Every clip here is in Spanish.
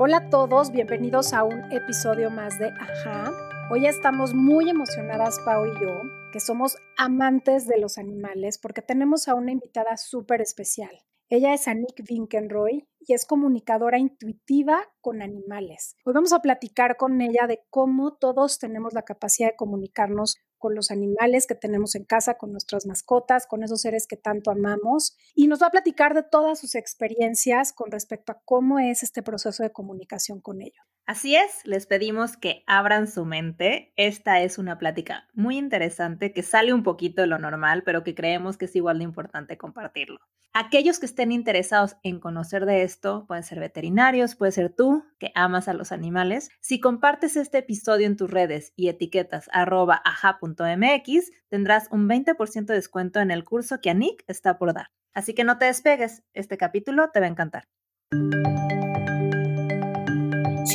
Hola a todos, bienvenidos a un episodio más de Ajá. Hoy estamos muy emocionadas, Pau y yo, que somos amantes de los animales porque tenemos a una invitada súper especial. Ella es Anik Winkenroy y es comunicadora intuitiva con animales. Hoy vamos a platicar con ella de cómo todos tenemos la capacidad de comunicarnos con los animales que tenemos en casa, con nuestras mascotas, con esos seres que tanto amamos. Y nos va a platicar de todas sus experiencias con respecto a cómo es este proceso de comunicación con ellos. Así es, les pedimos que abran su mente. Esta es una plática muy interesante que sale un poquito de lo normal, pero que creemos que es igual de importante compartirlo. Aquellos que estén interesados en conocer de esto, pueden ser veterinarios, puede ser tú que amas a los animales. Si compartes este episodio en tus redes y etiquetas arroba aja.mx, tendrás un 20% de descuento en el curso que Anik está por dar. Así que no te despegues, este capítulo te va a encantar.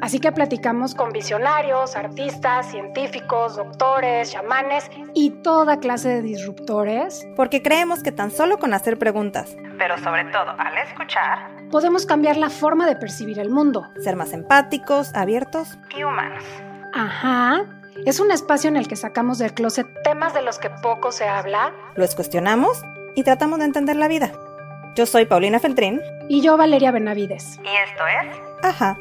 Así que platicamos con visionarios, artistas, científicos, doctores, chamanes y toda clase de disruptores. Porque creemos que tan solo con hacer preguntas, pero sobre todo al escuchar, podemos cambiar la forma de percibir el mundo. Ser más empáticos, abiertos y humanos. Ajá. Es un espacio en el que sacamos del closet temas de los que poco se habla. Los cuestionamos y tratamos de entender la vida. Yo soy Paulina Feltrín. Y yo Valeria Benavides. Y esto es Ajá.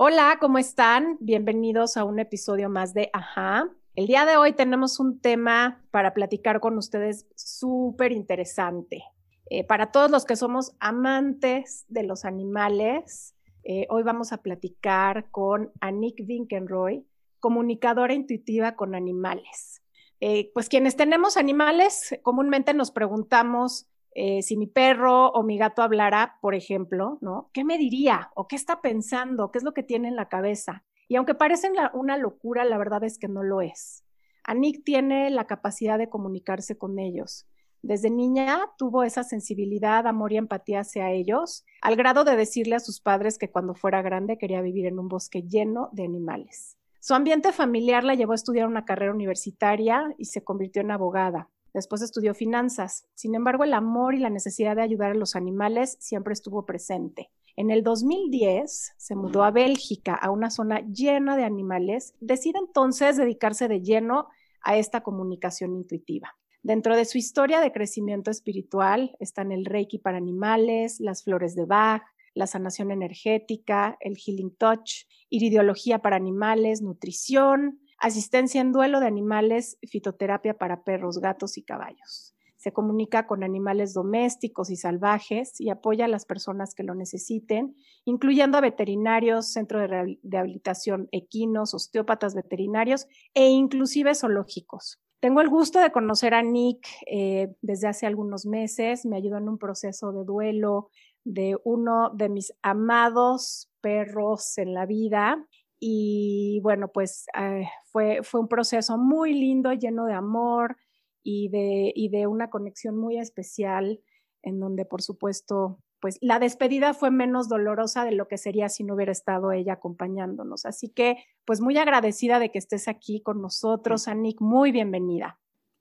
Hola, ¿cómo están? Bienvenidos a un episodio más de Ajá. El día de hoy tenemos un tema para platicar con ustedes súper interesante. Eh, para todos los que somos amantes de los animales, eh, hoy vamos a platicar con Anik Winkenroy, comunicadora intuitiva con animales. Eh, pues quienes tenemos animales, comúnmente nos preguntamos eh, si mi perro o mi gato hablara, por ejemplo, ¿no? ¿Qué me diría? ¿O qué está pensando? ¿Qué es lo que tiene en la cabeza? Y aunque parecen una locura, la verdad es que no lo es. Anik tiene la capacidad de comunicarse con ellos. Desde niña tuvo esa sensibilidad, amor y empatía hacia ellos, al grado de decirle a sus padres que cuando fuera grande quería vivir en un bosque lleno de animales. Su ambiente familiar la llevó a estudiar una carrera universitaria y se convirtió en abogada. Después estudió finanzas. Sin embargo, el amor y la necesidad de ayudar a los animales siempre estuvo presente. En el 2010 se mudó a Bélgica, a una zona llena de animales. Decide entonces dedicarse de lleno a esta comunicación intuitiva. Dentro de su historia de crecimiento espiritual están el Reiki para animales, las flores de Bach, la sanación energética, el Healing Touch, iridiología para animales, nutrición, asistencia en duelo de animales, fitoterapia para perros, gatos y caballos. Se comunica con animales domésticos y salvajes y apoya a las personas que lo necesiten, incluyendo a veterinarios, centro de rehabilitación equinos, osteópatas veterinarios e inclusive zoológicos. Tengo el gusto de conocer a Nick eh, desde hace algunos meses. Me ayudó en un proceso de duelo de uno de mis amados perros en la vida y bueno, pues eh, fue, fue un proceso muy lindo, lleno de amor y de, y de una conexión muy especial, en donde por supuesto, pues la despedida fue menos dolorosa de lo que sería si no hubiera estado ella acompañándonos. Así que, pues muy agradecida de que estés aquí con nosotros, Anik, muy bienvenida.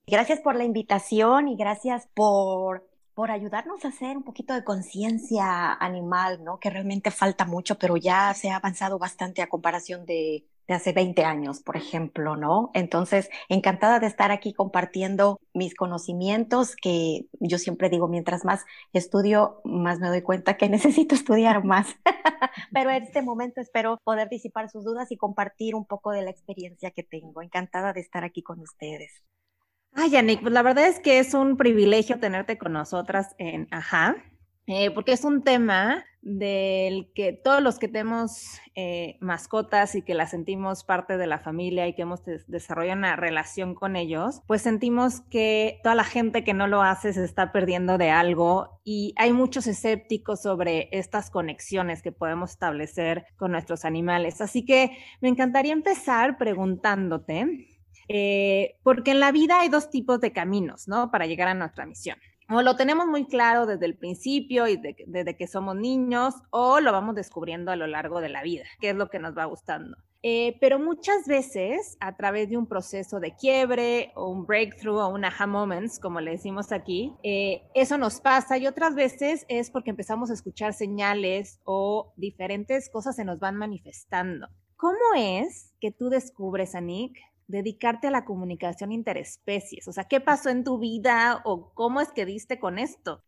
Gracias por la invitación y gracias por por ayudarnos a hacer un poquito de conciencia animal, ¿no? Que realmente falta mucho, pero ya se ha avanzado bastante a comparación de, hace 20 años, por ejemplo, ¿no? Entonces, encantada de estar aquí compartiendo mis conocimientos, que yo siempre digo, mientras más estudio, más me doy cuenta que necesito estudiar más. pero en este momento espero poder disipar sus dudas y compartir un poco de la experiencia que tengo. Encantada de estar aquí con ustedes. Ay, Yannick, pues la verdad es que es un privilegio tenerte con nosotras en Ajá. eh, porque es un tema del que todos los que tenemos eh, mascotas y que las sentimos parte de la familia y que hemos desarrollado una relación con ellos, pues sentimos que toda la gente que no lo hace se está perdiendo de algo y hay muchos escépticos sobre estas conexiones que podemos establecer con nuestros animales. Así que me encantaría empezar preguntándote, eh, porque en la vida hay dos tipos de caminos, ¿no? Para llegar a nuestra misión o lo tenemos muy claro desde el principio y desde que somos niños, o lo vamos descubriendo a lo largo de la vida, que es lo que nos va gustando. Eh, pero muchas veces, a través de un proceso de quiebre o un breakthrough o un aha moments, como le decimos aquí, eh, eso nos pasa y otras veces es porque empezamos a escuchar señales o diferentes cosas se nos van manifestando. ¿Cómo es que tú descubres, Anik, dedicarte a la comunicación interespecies? O sea, ¿qué pasó en tu vida o cómo es que diste con esto?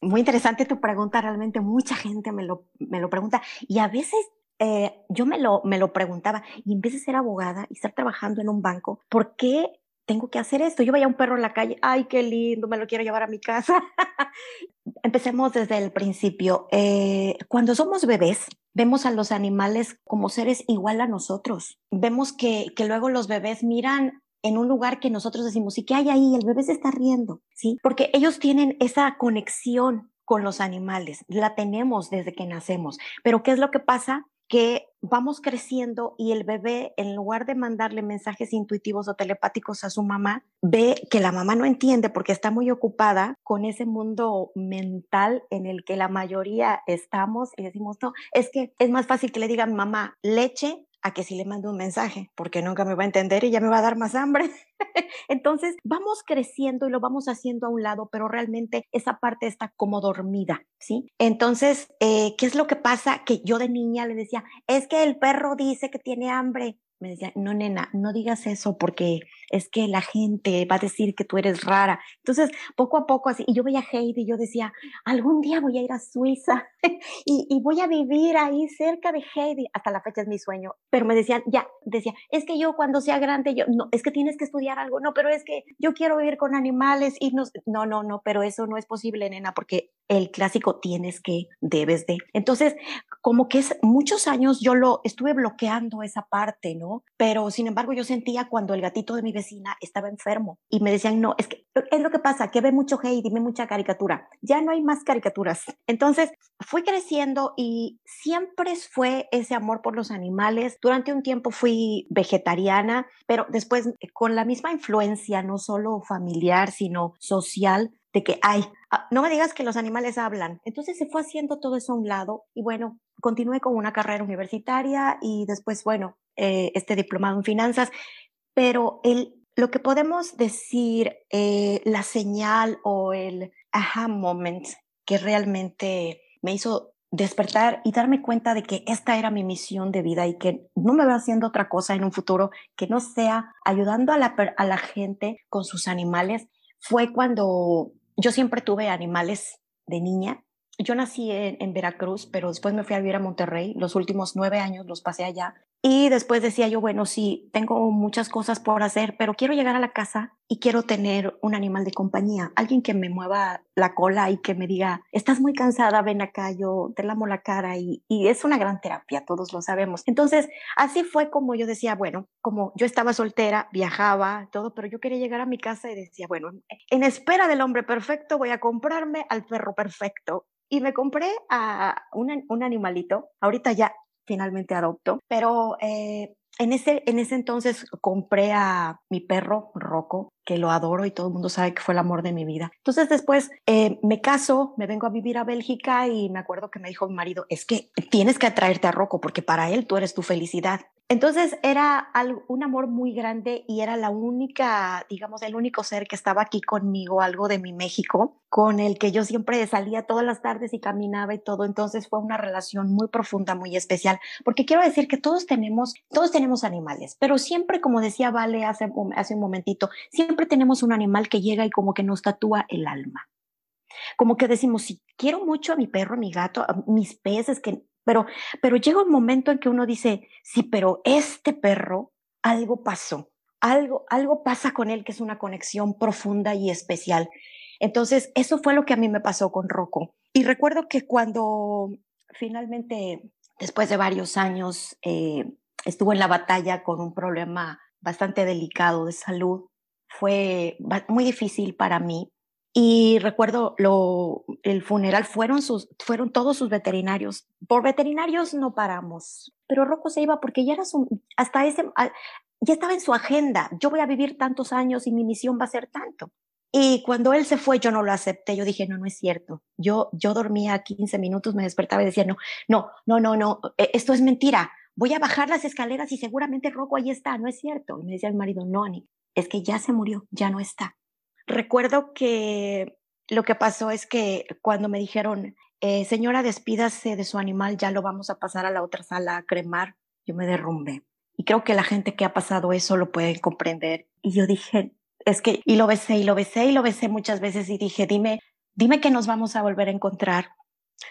Muy interesante tu pregunta, realmente mucha gente me lo, me lo pregunta y a veces eh, yo me lo, me lo preguntaba y en vez de ser abogada y estar trabajando en un banco, ¿por qué tengo que hacer esto? Yo veía un perro en la calle, ay, qué lindo, me lo quiero llevar a mi casa. Empecemos desde el principio. Eh, cuando somos bebés, vemos a los animales como seres igual a nosotros. Vemos que, que luego los bebés miran en un lugar que nosotros decimos, ¿y qué hay ahí? El bebé se está riendo, ¿sí? Porque ellos tienen esa conexión con los animales, la tenemos desde que nacemos. Pero ¿qué es lo que pasa? Que vamos creciendo y el bebé, en lugar de mandarle mensajes intuitivos o telepáticos a su mamá, ve que la mamá no entiende porque está muy ocupada con ese mundo mental en el que la mayoría estamos y decimos, no, es que es más fácil que le digan mamá leche a que si le mando un mensaje, porque nunca me va a entender y ya me va a dar más hambre. Entonces, vamos creciendo y lo vamos haciendo a un lado, pero realmente esa parte está como dormida, ¿sí? Entonces, eh, ¿qué es lo que pasa? Que yo de niña le decía, es que el perro dice que tiene hambre me decía, no, nena, no digas eso porque es que la gente va a decir que tú eres rara. Entonces, poco a poco así, y yo veía a Heidi y yo decía, algún día voy a ir a Suiza y, y, voy a vivir ahí cerca de Heidi. Hasta la fecha es mi sueño. Pero me decían, ya, decía, es que yo cuando sea grande, yo, no, es que tienes que estudiar algo. No, pero es que yo quiero vivir con animales y no, no, no, no, pero eso no es posible, nena, porque el clásico tienes que, debes de. Entonces, como que es muchos años yo lo estuve bloqueando esa parte, ¿no? Pero sin embargo yo sentía cuando el gatito de mi vecina estaba enfermo y me decían, no, es que es lo que pasa, que ve mucho hate dime mucha caricatura. Ya no hay más caricaturas. Entonces fui creciendo y siempre fue ese amor por los animales. Durante un tiempo fui vegetariana, pero después con la misma influencia, no solo familiar, sino social, de que, ay, ah, no me digas que los animales hablan. Entonces se fue haciendo todo eso a un lado y bueno, continué con una carrera universitaria y después, bueno, eh, este diplomado en finanzas, pero el, lo que podemos decir, eh, la señal o el aha moment que realmente me hizo despertar y darme cuenta de que esta era mi misión de vida y que no me veo haciendo otra cosa en un futuro que no sea ayudando a la, a la gente con sus animales, fue cuando yo siempre tuve animales de niña yo nací en, Veracruz, pero después me fui a vivir a Monterrey. Los últimos nueve años los pasé allá. Y después decía yo, bueno, sí, tengo muchas cosas por hacer, pero quiero llegar a la casa y quiero tener un animal de compañía, alguien que me mueva la cola y que me diga, estás muy cansada, ven acá, yo te lamo la cara y, es una gran terapia, todos lo sabemos. Entonces, así fue como yo decía, bueno, como yo estaba soltera, viajaba, todo, pero yo quería llegar a mi casa y decía, bueno, en espera del hombre perfecto voy a comprarme al perro perfecto y me compré a un, un animalito. Ahorita ya finalmente adopto, pero eh, en, ese, en ese entonces compré a mi perro Rocco, que lo adoro y todo el mundo sabe que fue el amor de mi vida. Entonces después eh, me caso, me vengo a vivir a Bélgica y me acuerdo que me dijo mi marido, es que tienes que atraerte a Rocco porque para él tú eres tu felicidad. Entonces era un amor muy grande y era la única, digamos, el único ser que estaba aquí conmigo, algo de mi México, con el que yo siempre salía todas las tardes y caminaba y todo. Entonces fue una relación muy profunda, muy especial, porque quiero decir que todos tenemos, todos tenemos animales, pero siempre, como decía Vale hace, hace un momentito, siempre tenemos un animal que llega y como que nos tatúa el alma. Como que decimos, si quiero mucho a mi perro, a mi gato, a mis peces, que pero, pero llega un momento en que uno dice, sí, pero este perro, algo pasó, algo, algo pasa con él que es una conexión profunda y especial. Entonces, eso fue lo que a mí me pasó con Rocco. Y recuerdo que cuando finalmente, después de varios años, eh, estuvo en la batalla con un problema bastante delicado de salud, fue muy difícil para mí. Y recuerdo lo, el funeral fueron, sus, fueron todos sus veterinarios. Por veterinarios no paramos, pero Rocco se iba porque ya era su, hasta ese, ya estaba en su agenda. Yo voy a vivir tantos años y mi misión va a ser tanto. Y cuando él se fue, yo no lo acepté. Yo dije, no, no es cierto. Yo, yo dormía 15 minutos, me despertaba y decía, no, no, no, no, no, e, esto es mentira. Voy a bajar las escaleras y seguramente Rocco ahí está. No es cierto. Y me decía el marido, no, Ani, es que ya se murió, ya no está. Recuerdo que lo que pasó es que cuando me dijeron, eh, señora, despídase de su animal, ya lo vamos a pasar a la otra sala a cremar, yo me derrumbé. Y creo que la gente que ha pasado eso lo puede comprender. Y yo dije, es que, y lo besé, y lo besé, y lo besé muchas veces y dije, dime, dime que nos vamos a volver a encontrar.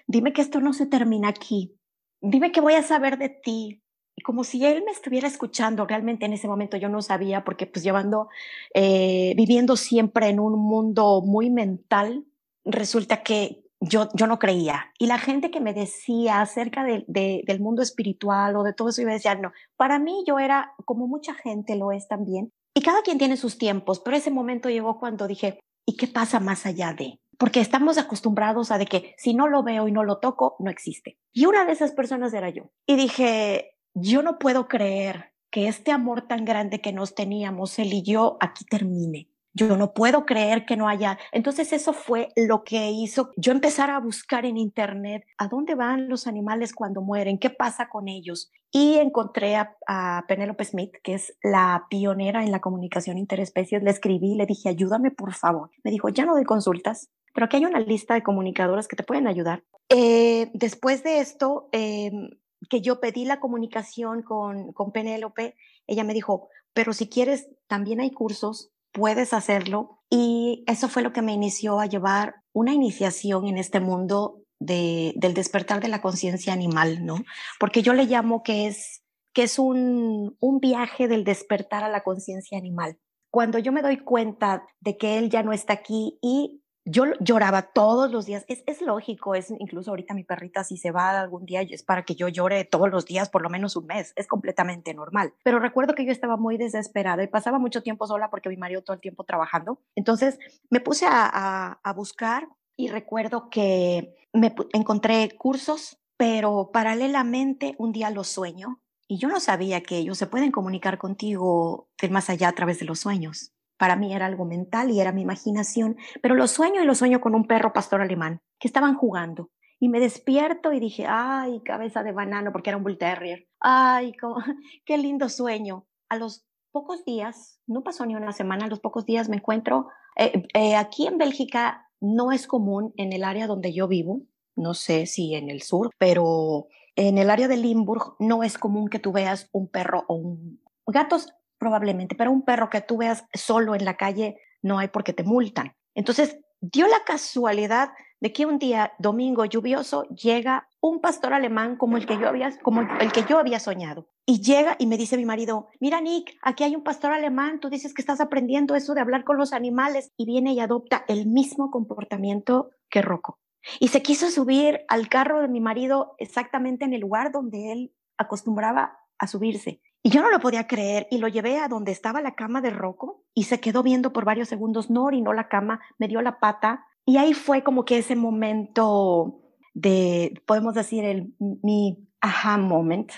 Dime que esto no se termina aquí. Dime que voy a saber de ti. Como si él me estuviera escuchando, realmente en ese momento yo no sabía, porque pues llevando, eh, viviendo siempre en un mundo muy mental, resulta que yo, yo no creía. Y la gente que me decía acerca de, del mundo espiritual o de todo eso, iba a decir, no, para mí yo era, como mucha gente lo es también, y cada quien tiene sus tiempos, pero ese momento llegó cuando dije, ¿y qué pasa más allá de? Porque estamos acostumbrados a de que si no lo veo y no lo toco, no existe. Y una de esas personas era yo. Y dije, yo no puedo creer que este amor tan grande que nos teníamos, él y yo, aquí termine yo no puedo creer que no haya. Entonces eso fue lo que hizo yo empezar a buscar en internet a dónde van los animales cuando mueren, qué pasa con ellos. Y encontré a, Penelope Smith, que es la pionera en la comunicación interespecies. Le escribí, le dije, ayúdame por favor. Me dijo, ya no doy consultas, pero aquí hay una lista de comunicadoras que te pueden ayudar. Eh, después de esto, em, que yo pedí la comunicación con, con Penélope, ella me dijo, pero si quieres, también hay cursos puedes hacerlo. Y eso fue lo que me inició a llevar una iniciación en este mundo de, del despertar de la conciencia animal, ¿no? Porque yo le llamo que es, que es un, un viaje del despertar a la conciencia animal. Cuando yo me doy cuenta de que él ya no está aquí y yo lloraba todos los días. Es, lógico, es incluso ahorita mi perrita si se va algún día es para que yo llore todos los días por lo menos un mes. Es completamente normal. Pero recuerdo que yo estaba muy desesperada y pasaba mucho tiempo sola porque mi marido todo el tiempo trabajando. Entonces me puse a, a, buscar y recuerdo que me encontré cursos, pero paralelamente un día los sueño y yo no sabía que ellos se pueden comunicar contigo del más allá a través de los sueños. Para mí era algo mental y era mi imaginación, pero lo sueño y lo sueño con un perro pastor alemán que estaban jugando. Y me despierto y dije, ay, cabeza de banano, porque era un bull terrier. Ay, qué lindo sueño. A los pocos días, no pasó ni una semana, a los pocos días me encuentro, eh, eh, aquí en Bélgica no es común en el área donde yo vivo, no sé si en el sur, pero en el área de Limburg no es común que tú veas un perro o un gatos probablemente, pero un perro que tú veas solo en la calle no hay porque te multan. Entonces, dio la casualidad de que un día domingo lluvioso llega un pastor alemán como el que yo había como el que yo había soñado. Y llega y me dice mi marido, "Mira Nick, aquí hay un pastor alemán, tú dices que estás aprendiendo eso de hablar con los animales" y viene y adopta el mismo comportamiento que Rocco. Y se quiso subir al carro de mi marido exactamente en el lugar donde él acostumbraba a subirse. Y yo no lo podía creer y lo llevé a donde estaba la cama de Rocco y se quedó viendo por varios segundos, no orinó la cama, me dio la pata y ahí fue como que ese momento de, podemos decir, el, mi aha moment,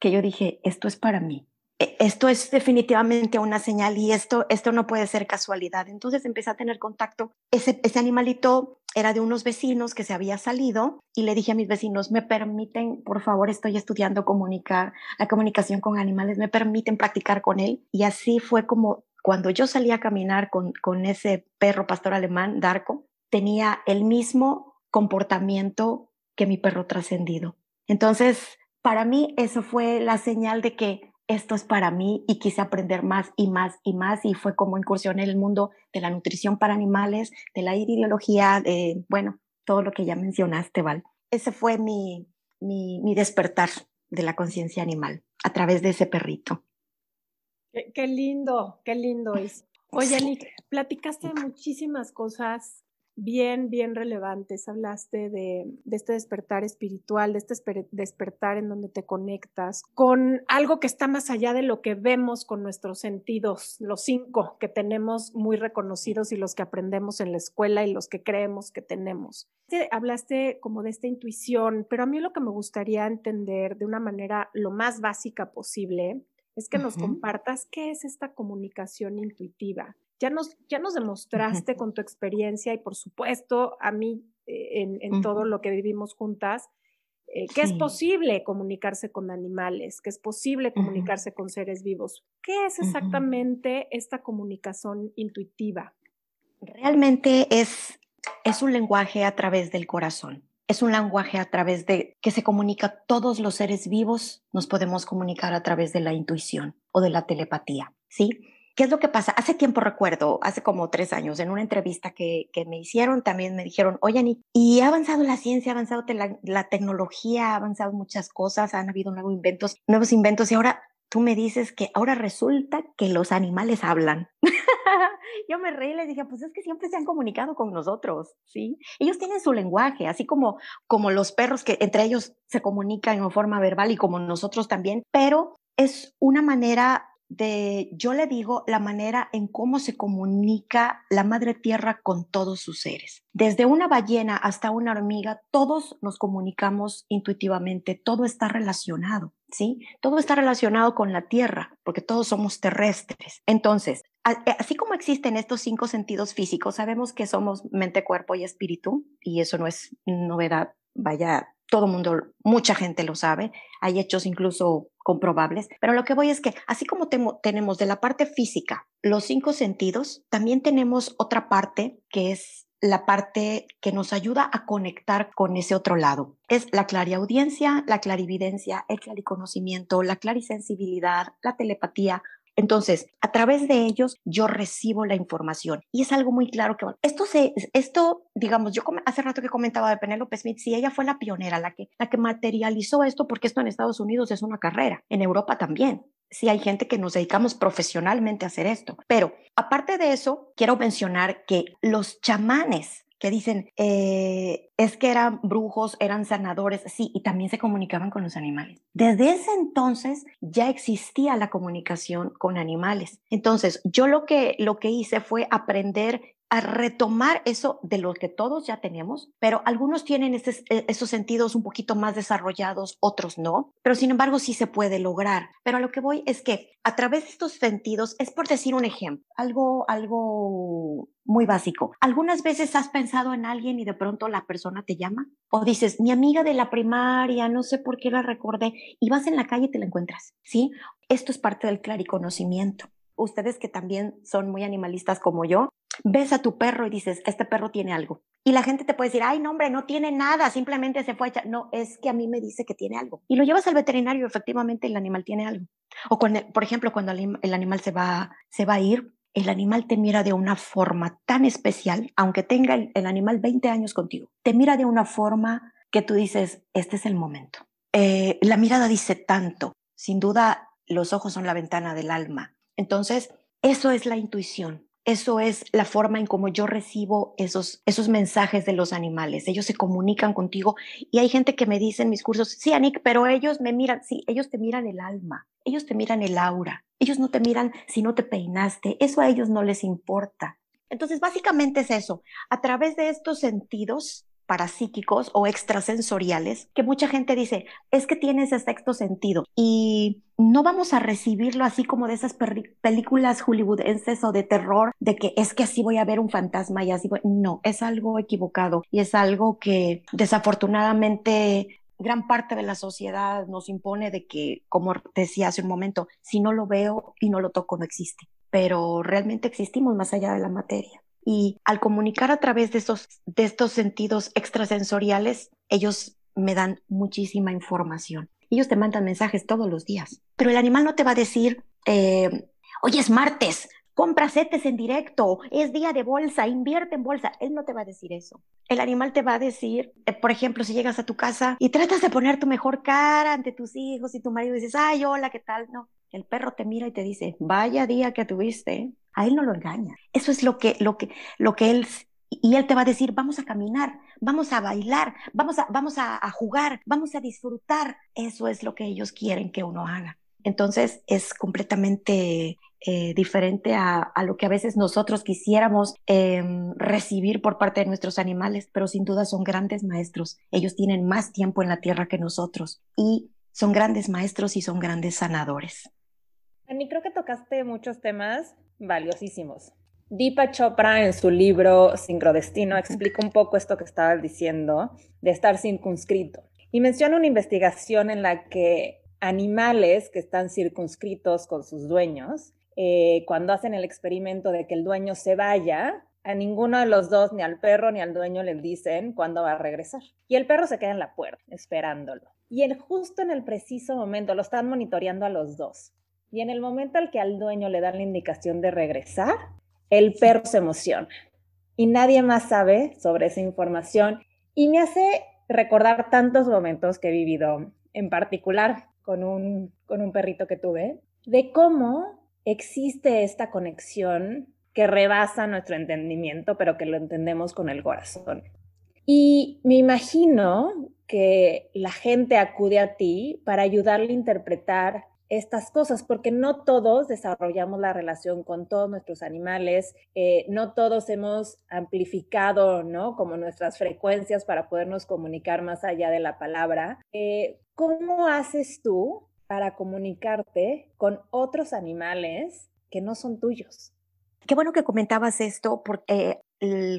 que yo dije, esto es para mí. E, esto es definitivamente una señal y esto, esto no puede ser casualidad. Entonces empecé a tener contacto. Ese, ese animalito era de unos vecinos que se había salido y le dije a mis vecinos, me permiten, por favor, estoy estudiando comunicar, la comunicación con animales, me permiten practicar con él. Y así fue como cuando yo salí a caminar con, con ese perro pastor alemán, Darko, tenía el mismo comportamiento que mi perro trascendido. Entonces, para mí eso fue la señal de que esto es para mí y quise aprender más y más y más y fue como incursioné en el mundo de la nutrición para animales, de la ideología, de, bueno, todo lo que ya mencionaste, Val. Ese fue mi, mi, mi despertar de la conciencia animal a través de ese perrito. Qué, lindo, qué lindo es. Oye, Nick, platicaste muchísimas cosas bien, bien relevantes. Hablaste de, este despertar espiritual, de este despertar en donde te conectas con algo que está más allá de lo que vemos con nuestros sentidos, los cinco que tenemos muy reconocidos y los que aprendemos en la escuela y los que creemos que tenemos. Hablaste como de esta intuición, pero a mí lo que me gustaría entender de una manera lo más básica posible es que nos compartas qué es esta comunicación intuitiva ya nos, ya nos demostraste con tu experiencia y por supuesto a mí eh, en, todo lo que vivimos juntas, eh, que es posible comunicarse con animales, que es posible comunicarse con seres vivos. ¿Qué es exactamente esta comunicación intuitiva? Realmente es, es un lenguaje a través del corazón. Es un lenguaje a través de que se comunica todos los seres vivos, nos podemos comunicar a través de la intuición o de la telepatía, ¿sí? ¿Qué es lo que pasa? Hace tiempo recuerdo, hace como tres años, en una entrevista que, que me hicieron, también me dijeron, oye, y ha avanzado la ciencia, ha avanzado la, la, tecnología, ha avanzado muchas cosas, han habido nuevos inventos, nuevos inventos, y ahora tú me dices que ahora resulta que los animales hablan. Yo me reí y les dije, pues es que siempre se han comunicado con nosotros, ¿sí? Ellos tienen su lenguaje, así como, como los perros que entre ellos se comunican en forma verbal y como nosotros también, pero es una manera de, yo le digo, la manera en cómo se comunica la madre tierra con todos sus seres. Desde una ballena hasta una hormiga, todos nos comunicamos intuitivamente, todo está relacionado, ¿sí? Todo está relacionado con la tierra, porque todos somos terrestres. Entonces, eh, así como existen estos cinco sentidos físicos, sabemos que somos mente, cuerpo y espíritu, y eso no es novedad, vaya, todo mundo, mucha gente lo sabe, hay hechos incluso comprobables, pero lo que voy es que así como tenemos de la parte física los cinco sentidos, también tenemos otra parte que es la parte que nos ayuda a conectar con ese otro lado. Es la clariaudiencia, la clarividencia, el clariconocimiento, la clarisensibilidad, la telepatía, entonces, a través de ellos yo recibo la información y es algo muy claro que esto se, esto, digamos, yo hace rato que comentaba de Penélope Smith, si ella fue la pionera, la que, la que materializó esto, porque esto en Estados Unidos es una carrera, en Europa también. Sí hay gente que nos dedicamos profesionalmente a hacer esto. Pero aparte de eso, quiero mencionar que los chamanes que dicen, eh, es que eran brujos, eran sanadores, sí, y también se comunicaban con los animales. Desde ese entonces ya existía la comunicación con animales. Entonces, yo lo que, lo que hice fue aprender a retomar eso de lo que todos ya tenemos, pero algunos tienen e, esos sentidos un poquito más desarrollados, otros no, pero sin embargo sí se puede lograr. Pero a lo que voy es que a través de estos sentidos, es por decir un ejemplo, algo, algo muy básico. ¿Algunas veces has pensado en alguien y de pronto la persona te llama? O dices, mi amiga de la primaria, no sé por qué la recordé, y vas en la calle y te la encuentras, ¿sí? Esto es parte del clariconocimiento ustedes que también son muy animalistas como yo, ves a tu perro y dices, este perro tiene algo. Y la gente te puede decir, ay, no, hombre, no tiene nada, simplemente se fue a. No, es que a mí me dice que tiene algo. Y lo llevas al veterinario, efectivamente el animal tiene algo. O cuando, por ejemplo, cuando el animal se va, se va a ir, el animal te mira de una forma tan especial, aunque tenga el, animal 20 años contigo, te mira de una forma que tú dices, este es el momento. Eh, la mirada dice tanto. Sin duda, los ojos son la ventana del alma. Entonces, eso es la intuición. Eso es la forma en cómo yo recibo esos, esos mensajes de los animales. Ellos se comunican contigo y hay gente que me dice en mis cursos, sí, Anik, pero ellos me miran, sí, ellos te miran el alma, ellos te miran el aura, ellos no te miran si no te peinaste, eso a ellos no les importa. Entonces, básicamente es eso. A través de estos sentidos, parapsíquicos o extrasensoriales que mucha gente dice, es que tiene ese sexto sentido y no vamos a recibirlo así como de esas películas hollywoodenses o de terror de que es que así voy a ver un fantasma y así voy. No, es algo equivocado y es algo que desafortunadamente gran parte de la sociedad nos impone de que, como decía hace un momento, si no lo veo y no lo toco, no existe. Pero realmente existimos más allá de la materia. Y al comunicar a través de estos, de estos sentidos extrasensoriales, ellos me dan muchísima información. Ellos te mandan mensajes todos los días, pero el animal no te va a decir, eh, hoy es martes, compra setes en directo, es día de bolsa, invierte en bolsa. Él no te va a decir eso. El animal te va a decir, eh, por ejemplo, si llegas a tu casa y tratas de poner tu mejor cara ante tus hijos y tu marido dices, ay, hola, ¿qué tal? No, el perro te mira y te dice, vaya día que tuviste, a él no lo engaña. Eso es lo que, lo que, lo que él y él te va a decir, vamos a caminar, vamos a bailar, vamos a, vamos a, jugar, vamos a disfrutar. Eso es lo que ellos quieren que uno haga. Entonces es completamente eh, diferente a, lo que a veces nosotros quisiéramos em, recibir por parte de nuestros animales, pero sin duda son grandes maestros. Ellos tienen más tiempo en la tierra que nosotros y son grandes maestros y son grandes sanadores. Ani, creo que tocaste muchos temas valiosísimos. Deepa Chopra en su libro Sincrodestino explica un poco esto que estabas diciendo de estar circunscrito y menciona una investigación en la que animales que están circunscritos con sus dueños, eh, cuando hacen el experimento de que el dueño se vaya, a ninguno de los dos, ni al perro ni al dueño, les dicen cuándo va a regresar. Y el perro se queda en la puerta, esperándolo. Y el, justo en el preciso momento, lo están monitoreando a los dos. Y en el momento al que al dueño le dan la indicación de regresar, el perro se emociona. Y nadie más sabe sobre esa información. Y me hace recordar tantos momentos que he vivido, en particular con un, con un perrito que tuve, de cómo existe esta conexión que rebasa nuestro entendimiento, pero que lo entendemos con el corazón. Y me imagino que la gente acude a ti para ayudarle a interpretar estas cosas, porque no todos desarrollamos la relación con todos nuestros animales, eh, no todos hemos amplificado, ¿no? Como nuestras frecuencias para podernos comunicar más allá de la palabra. Eh, ¿Cómo haces tú para comunicarte con otros animales que no son tuyos? Qué bueno que comentabas esto porque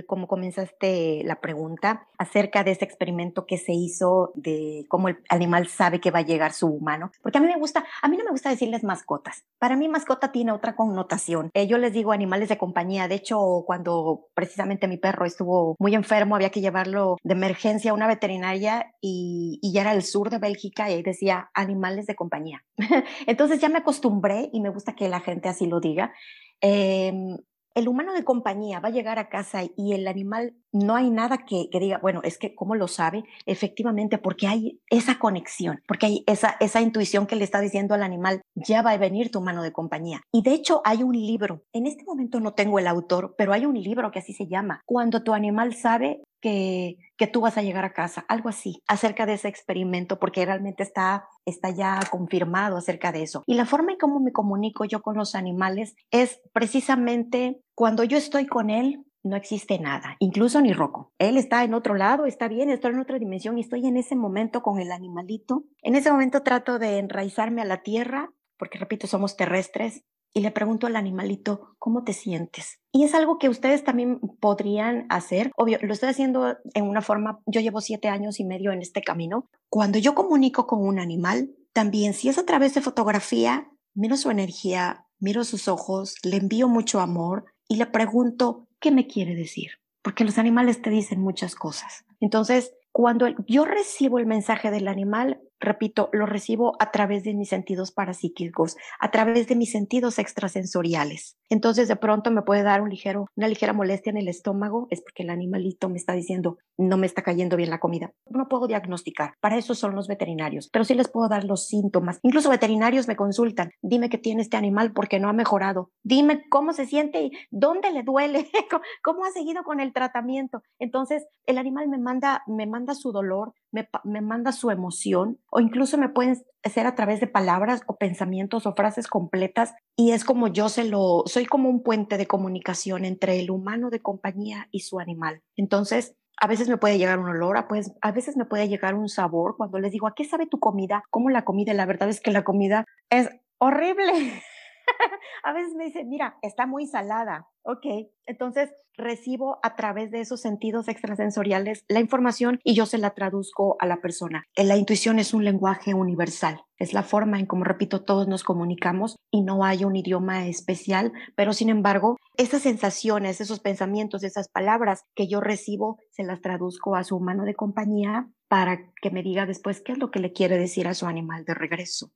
como comenzaste la pregunta acerca de ese experimento que se hizo de cómo el animal sabe que va a llegar su humano, porque a mí me gusta, a mí no me gusta decirles mascotas. Para mí mascota tiene otra connotación. Eh, yo les digo animales de compañía. De hecho, cuando precisamente mi perro estuvo muy enfermo, había que llevarlo de emergencia a una veterinaria y, y ya era el sur de Bélgica y ahí decía animales de compañía. Entonces ya me acostumbré y me gusta que la gente así lo diga. Em, el humano de compañía va a llegar a casa y el animal no hay nada que, diga, bueno, es que ¿cómo lo sabe? Efectivamente, porque hay esa conexión, porque hay esa, esa intuición que le está diciendo al animal, ya va a venir tu humano de compañía. Y de hecho hay un libro, en este momento no tengo el autor, pero hay un libro que así se llama, Cuando tu animal sabe que, que tú vas a llegar a casa, algo así, acerca de ese experimento, porque realmente está, está ya confirmado acerca de eso. Y la forma en cómo me comunico yo con los animales es precisamente cuando yo estoy con él, no existe nada, incluso ni roco. Él está en otro lado, está bien, estoy en otra dimensión y estoy en ese momento con el animalito. En ese momento trato de enraizarme a la tierra, porque repito, somos terrestres, y le pregunto al animalito, ¿cómo te sientes? Y es algo que ustedes también podrían hacer. Obvio, lo estoy haciendo en una forma, yo llevo siete años y medio en este camino. Cuando yo comunico con un animal, también si es a través de fotografía, miro su energía, miro sus ojos, le envío mucho amor y le pregunto, ¿qué me quiere decir? Porque los animales te dicen muchas cosas. Entonces, cuando yo recibo el mensaje del animal, repito, lo recibo a través de mis sentidos parapsíquicos, a través de mis sentidos extrasensoriales. Entonces, de pronto me puede dar una ligera molestia en el estómago, es porque el animalito me está diciendo, no me está cayendo bien la comida. No puedo diagnosticar, para eso son los veterinarios, pero sí les puedo dar los síntomas. Incluso veterinarios me consultan, dime qué tiene este animal porque no ha mejorado, dime cómo se siente y dónde le duele, cómo ha seguido con el tratamiento. Entonces, el animal me manda, me manda su dolor, me, manda su emoción o incluso me pueden hacer a través de palabras o pensamientos o frases completas y es como yo se lo, soy como un puente de comunicación entre el humano de compañía y su animal. Entonces, a veces me puede llegar un olor, a, pues, a veces me puede llegar un sabor cuando les digo, ¿a qué sabe tu comida? ¿Cómo la comida? La verdad es que la comida es horrible. a veces me dice, mira, está muy salada. Ok, entonces recibo a través de esos sentidos extrasensoriales la información y yo se la traduzco a la persona. Eh, la intuición es un lenguaje universal, es la forma en como, repito, todos nos comunicamos y no hay un idioma especial, pero sin embargo, esas sensaciones, esos pensamientos, esas palabras que yo recibo, se las traduzco a su humano de compañía para que me diga después qué es lo que le quiere decir a su animal de regreso.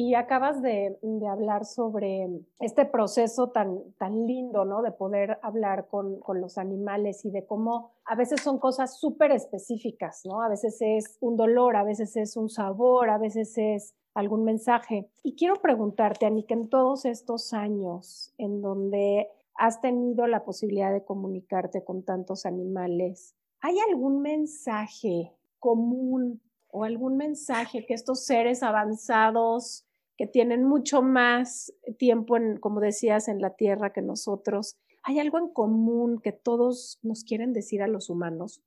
Y acabas de, hablar sobre este proceso tan, tan lindo, ¿no? De poder hablar con, con los animales y de cómo a veces son cosas súper específicas, ¿no? A veces es un dolor, a veces es un sabor, a veces es algún mensaje. Y quiero preguntarte, Ani, que en todos estos años en donde has tenido la posibilidad de comunicarte con tantos animales, ¿hay algún mensaje común o algún mensaje que estos seres avanzados que tienen mucho más tiempo, en, como decías, en la Tierra que nosotros, ¿hay algo en común que todos nos quieren decir a los humanos?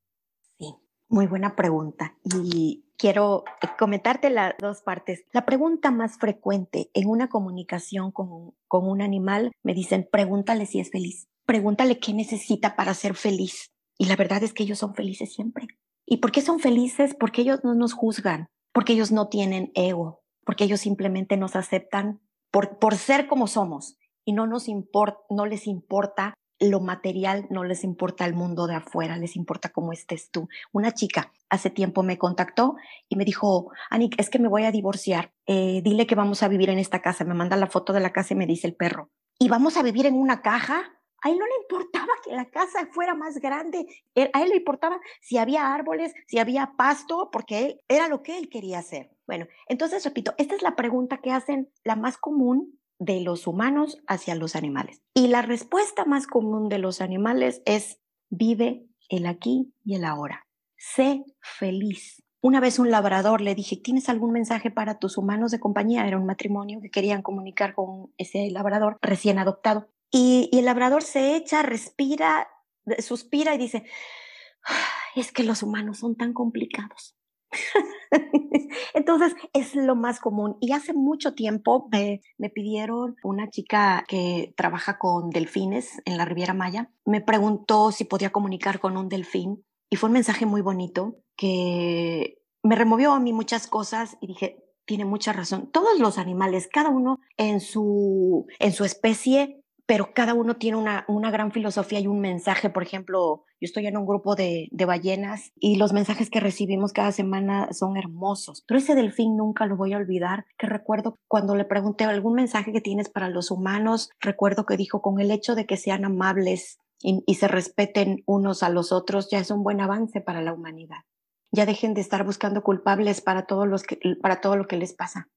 Sí, muy buena pregunta. Y quiero comentarte las dos partes. La pregunta más frecuente en una comunicación con, con un animal, me dicen, pregúntale si es feliz, pregúntale qué necesita para ser feliz. Y la verdad es que ellos son felices siempre. ¿Y por qué son felices? Porque ellos no nos juzgan, porque ellos no tienen ego, porque ellos simplemente nos aceptan por, por ser como somos y no, nos importa, no les importa lo material, no les importa el mundo de afuera, les importa cómo estés tú. Una chica hace tiempo me contactó y me dijo, Anik, es que me voy a divorciar, eh, dile que vamos a vivir en esta casa, me manda la foto de la casa y me dice el perro, ¿y vamos a vivir en una caja? A él no le importaba que la casa fuera más grande, a él le importaba si había árboles, si había pasto, porque era lo que él quería hacer. Bueno, entonces repito, esta es la pregunta que hacen la más común de los humanos hacia los animales. Y la respuesta más común de los animales es vive el aquí y el ahora. Sé feliz. Una vez un labrador le dije, ¿tienes algún mensaje para tus humanos de compañía? Era un matrimonio que querían comunicar con ese labrador recién adoptado. Y, el labrador se echa, respira, suspira y dice, es que los humanos son tan complicados. Entonces es lo más común. Y hace mucho tiempo me, me, pidieron una chica que trabaja con delfines en la Riviera Maya, me preguntó si podía comunicar con un delfín y fue un mensaje muy bonito que me removió a mí muchas cosas y dije, tiene mucha razón. Todos los animales, cada uno en su, en su especie, pero cada uno tiene una, una, gran filosofía y un mensaje. Por ejemplo, yo estoy en un grupo de, de, ballenas y los mensajes que recibimos cada semana son hermosos. Pero ese delfín nunca lo voy a olvidar, que recuerdo cuando le pregunté algún mensaje que tienes para los humanos, recuerdo que dijo, con el hecho de que sean amables y, y se respeten unos a los otros, ya es un buen avance para la humanidad. Ya dejen de estar buscando culpables para, todos los que, para todo lo que les pasa.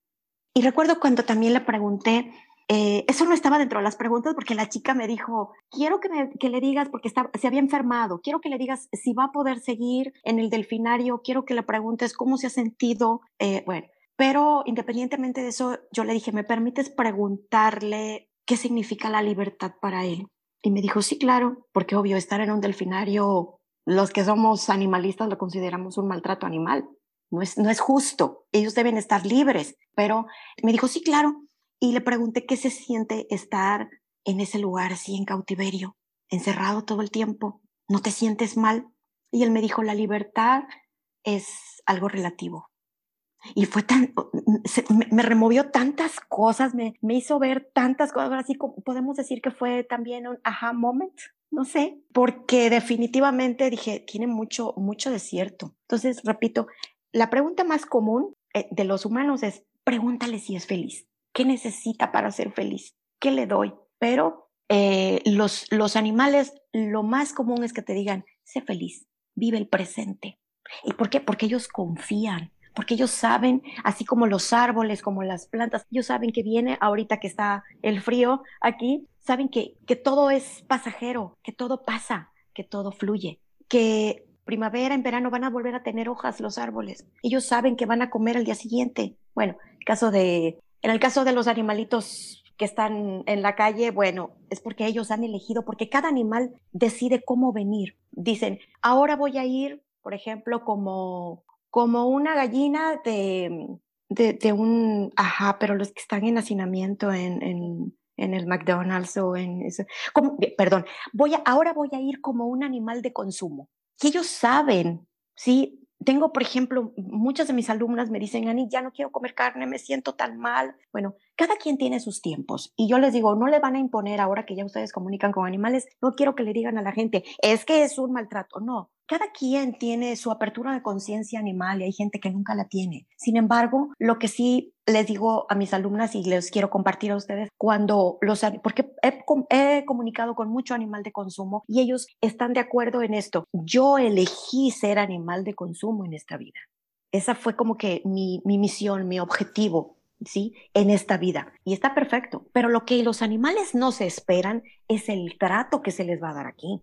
Y recuerdo cuando también le pregunté eh, eso no estaba dentro de las preguntas porque la chica me dijo, quiero que, me, que le digas, porque está, se había enfermado, quiero que le digas si va a poder seguir en el delfinario, quiero que le preguntes cómo se ha sentido. Eh, bueno, pero independientemente de eso, yo le dije, ¿me permites preguntarle qué significa la libertad para él? Y me dijo, sí, claro, porque obvio, estar en un delfinario, los que somos animalistas lo consideramos un maltrato animal. No es, no es justo, ellos deben estar libres, pero me dijo, sí, claro, y le pregunté qué se siente estar en ese lugar así en cautiverio, encerrado todo el tiempo. ¿No te sientes mal? Y él me dijo, la libertad es algo relativo. Y fue tan, me, removió tantas cosas, me, me, hizo ver tantas cosas, así podemos decir que fue también un aha moment, no sé, porque definitivamente dije, tiene mucho, mucho desierto. Entonces, repito, la pregunta más común eh, de los humanos es, pregúntale si es feliz. ¿Qué necesita para ser feliz? ¿Qué le doy? Pero eh, los, los animales, lo más común es que te digan, sé feliz, vive el presente. ¿Y por qué? Porque ellos confían, porque ellos saben, así como los árboles, como las plantas, ellos saben que viene ahorita que está el frío aquí, saben que, que todo es pasajero, que todo pasa, que todo fluye, que primavera, en verano van a volver a tener hojas los árboles. Ellos saben que van a comer al día siguiente. Bueno, caso de en el caso de los animalitos que están en la calle, bueno, es porque ellos han elegido, porque cada animal decide cómo venir. Dicen, ahora voy a ir, por ejemplo, como, como una gallina de, de, un, ajá, pero los que están en hacinamiento en, en, el McDonald's o en eso, como, perdón, voy a, ahora voy a ir como un animal de consumo. Que ellos saben, ¿sí? Tengo, por ejemplo, muchas de mis alumnas me dicen, Ani, ya no quiero comer carne, me siento tan mal. Bueno, cada quien tiene sus tiempos y yo les digo, no le van a imponer ahora que ya ustedes comunican con animales, no quiero que le digan a la gente, es que es un maltrato. No, cada quien tiene su apertura de conciencia animal y hay gente que nunca la tiene. Sin embargo, lo que sí les digo a mis alumnas y les quiero compartir a ustedes cuando los porque he, comunicado con mucho animal de consumo y ellos están de acuerdo en esto. Yo elegí ser animal de consumo en esta vida. Esa fue como que mi, mi misión, mi objetivo ¿sí? En esta vida. Y está perfecto. Pero lo que los animales no se esperan es el trato que se les va a dar aquí.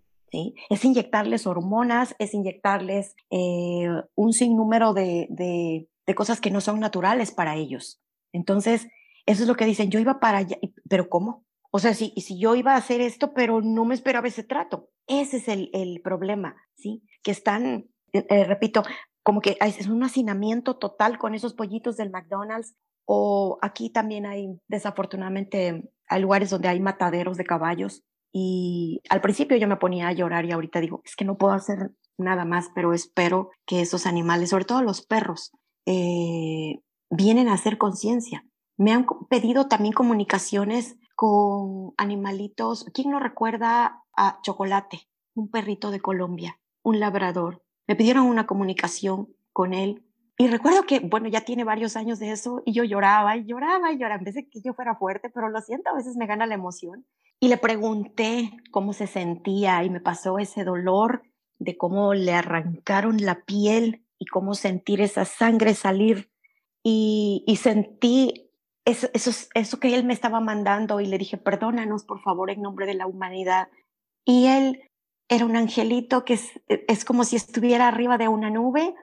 Es inyectarles hormonas, es inyectarles eh, un sinnúmero de, de, de cosas que no son naturales para ellos. Entonces, eso es lo que dicen, yo iba para allá, pero ¿cómo? O sea, si, si yo iba a hacer esto, pero no me esperaba ese trato. Ese es el, el problema, ¿sí? Que están, eh, eh, repito, como que es un hacinamiento total con esos pollitos del McDonald's. O aquí también hay, desafortunadamente, hay lugares donde hay mataderos de caballos. Y al principio yo me ponía a llorar y ahorita digo, es que no puedo hacer nada más, pero espero que esos animales, sobre todo los perros, eh, vienen a hacer conciencia. Me han pedido también comunicaciones con animalitos. ¿Quién no recuerda a Chocolate, un perrito de Colombia, un labrador? Me pidieron una comunicación con él y recuerdo que, bueno, ya tiene varios años de eso y yo lloraba y lloraba y lloraba, en vez de que yo fuera fuerte, pero lo siento, a veces me gana la emoción. Y le pregunté cómo se sentía y me pasó ese dolor de cómo le arrancaron la piel y cómo sentir esa sangre salir. Y, sentí eso, eso, eso que él me estaba mandando y le dije, perdónanos por favor en nombre de la humanidad. Y él era un angelito que es, es como si estuviera arriba de una nube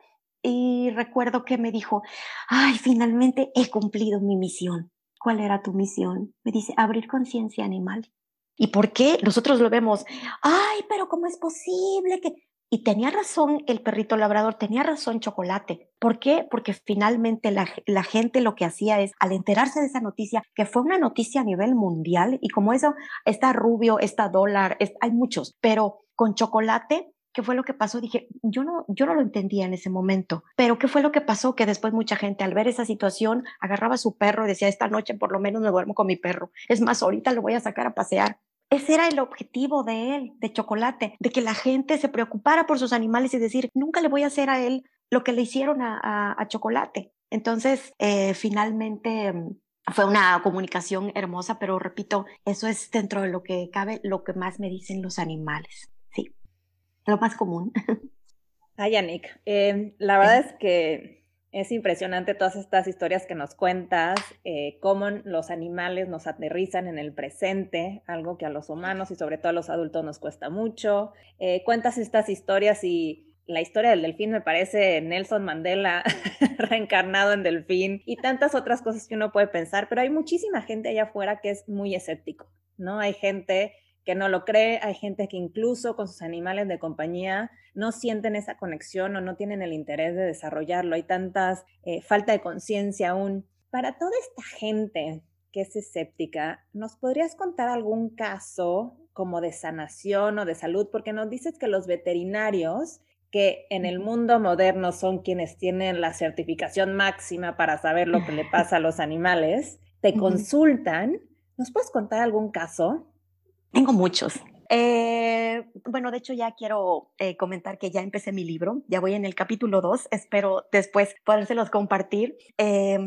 y recuerdo que me dijo, ay, finalmente he cumplido mi misión. ¿Cuál era tu misión? Me dice, abrir conciencia animal. ¿Y por qué? Nosotros lo vemos, ay, pero ¿cómo es posible que... Y tenía razón el perrito labrador, tenía razón Chocolate. ¿Por qué? Porque finalmente la, gente lo que hacía es, al enterarse de esa noticia, que fue una noticia a nivel mundial, y como eso, está Rubio, está Dólar, hay muchos, pero con Chocolate, ¿qué fue lo que pasó? Dije, yo no, yo no lo entendía en ese momento, pero ¿qué fue lo que pasó? Que después mucha gente al ver esa situación agarraba a su perro y decía, esta noche por lo menos me duermo con mi perro. Es más, ahorita lo voy a sacar a pasear ese era el objetivo de él, de Chocolate, de que la gente se preocupara por sus animales y decir, nunca le voy a hacer a él lo que le hicieron a, a, a Chocolate. Entonces, eh, finalmente mm, fue una comunicación hermosa, pero repito, eso es dentro de lo que cabe, lo que más me dicen los animales. Sí, lo más común. Ay, Yannick, eh, la verdad es que es impresionante todas estas historias que nos cuentas, eh, cómo los animales nos aterrizan en el presente, algo que a los humanos y sobre todo a los adultos nos cuesta mucho. Eh, cuentas estas historias y la historia del delfín me parece Nelson Mandela reencarnado en delfín y tantas otras cosas que uno puede pensar, pero hay muchísima gente allá afuera que es muy escéptico, ¿no? Hay gente que no lo cree, hay gente que incluso con sus animales de compañía no sienten esa conexión o no tienen el interés de desarrollarlo, hay tantas eh, falta de conciencia aún. Para toda esta gente que es escéptica, ¿nos podrías contar algún caso como de sanación o de salud? Porque nos dices que los veterinarios que en el mundo moderno son quienes tienen la certificación máxima para saber lo que le pasa a los animales, te consultan. ¿Nos puedes contar algún caso? Tengo muchos. Eh, bueno, de hecho ya quiero eh, comentar que ya empecé mi libro, ya voy en el capítulo 2, espero después podérselos compartir, eh,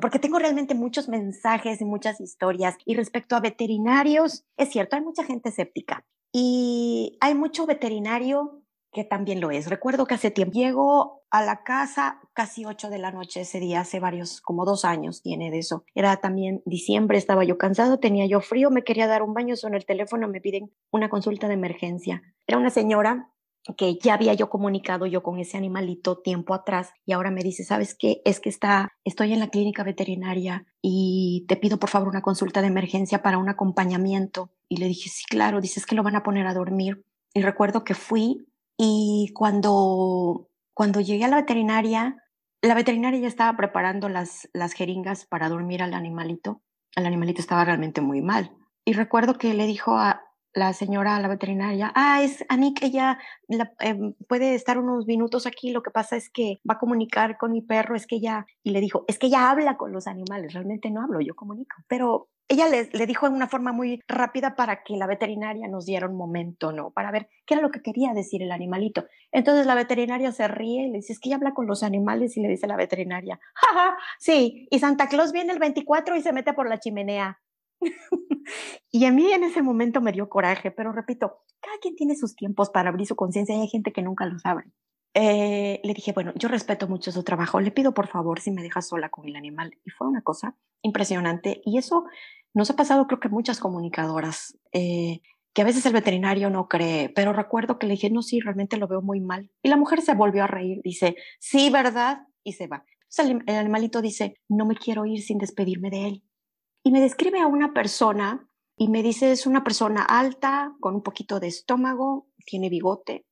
porque tengo realmente muchos mensajes y muchas historias. Y respecto a veterinarios, es cierto, hay mucha gente escéptica y hay mucho veterinario que también lo es. Recuerdo que hace tiempo llego a la casa casi 8 de la noche ese día, hace varios, como dos años tiene de eso. Era también diciembre, estaba yo cansado, tenía yo frío, me quería dar un baño, son el teléfono, me piden una consulta de emergencia. Era una señora que ya había yo comunicado yo con ese animalito tiempo atrás y ahora me dice, ¿sabes qué? Es que está, estoy en la clínica veterinaria y te pido por favor una consulta de emergencia para un acompañamiento. Y le dije, sí, claro, dices que lo van a poner a dormir. Y recuerdo que fui, y cuando, cuando llegué a la veterinaria, la veterinaria ya estaba preparando las, las jeringas para dormir al animalito. El animalito estaba realmente muy mal. Y recuerdo que le dijo a la señora, a la veterinaria, ah, es Anik, ella la, eh, puede estar unos minutos aquí, lo que pasa es que va a comunicar con mi perro, es que ella, y le dijo, es que ella habla con los animales, realmente no hablo, yo comunico, pero ella le, le, dijo en una forma muy rápida para que la veterinaria nos diera un momento, ¿no? Para ver qué era lo que quería decir el animalito. Entonces la veterinaria se ríe y le dice, es que ella habla con los animales y le dice a la veterinaria, jaja, sí, y Santa Claus viene el 24 y se mete por la chimenea. y a mí en ese momento me dio coraje, pero repito, cada quien tiene sus tiempos para abrir su conciencia y hay gente que nunca lo sabe. eh, le dije, bueno, yo respeto mucho su trabajo, le pido por favor si me deja sola con el animal. Y fue una cosa impresionante. Y eso nos ha pasado creo que muchas comunicadoras, eh, que a veces el veterinario no cree, pero recuerdo que le dije, no, sí, realmente lo veo muy mal. Y la mujer se volvió a reír, dice, sí, ¿verdad? Y se va. Entonces el animalito dice, no me quiero ir sin despedirme de él. Y me describe a una persona y me dice, es una persona alta, con un poquito de estómago, tiene bigote,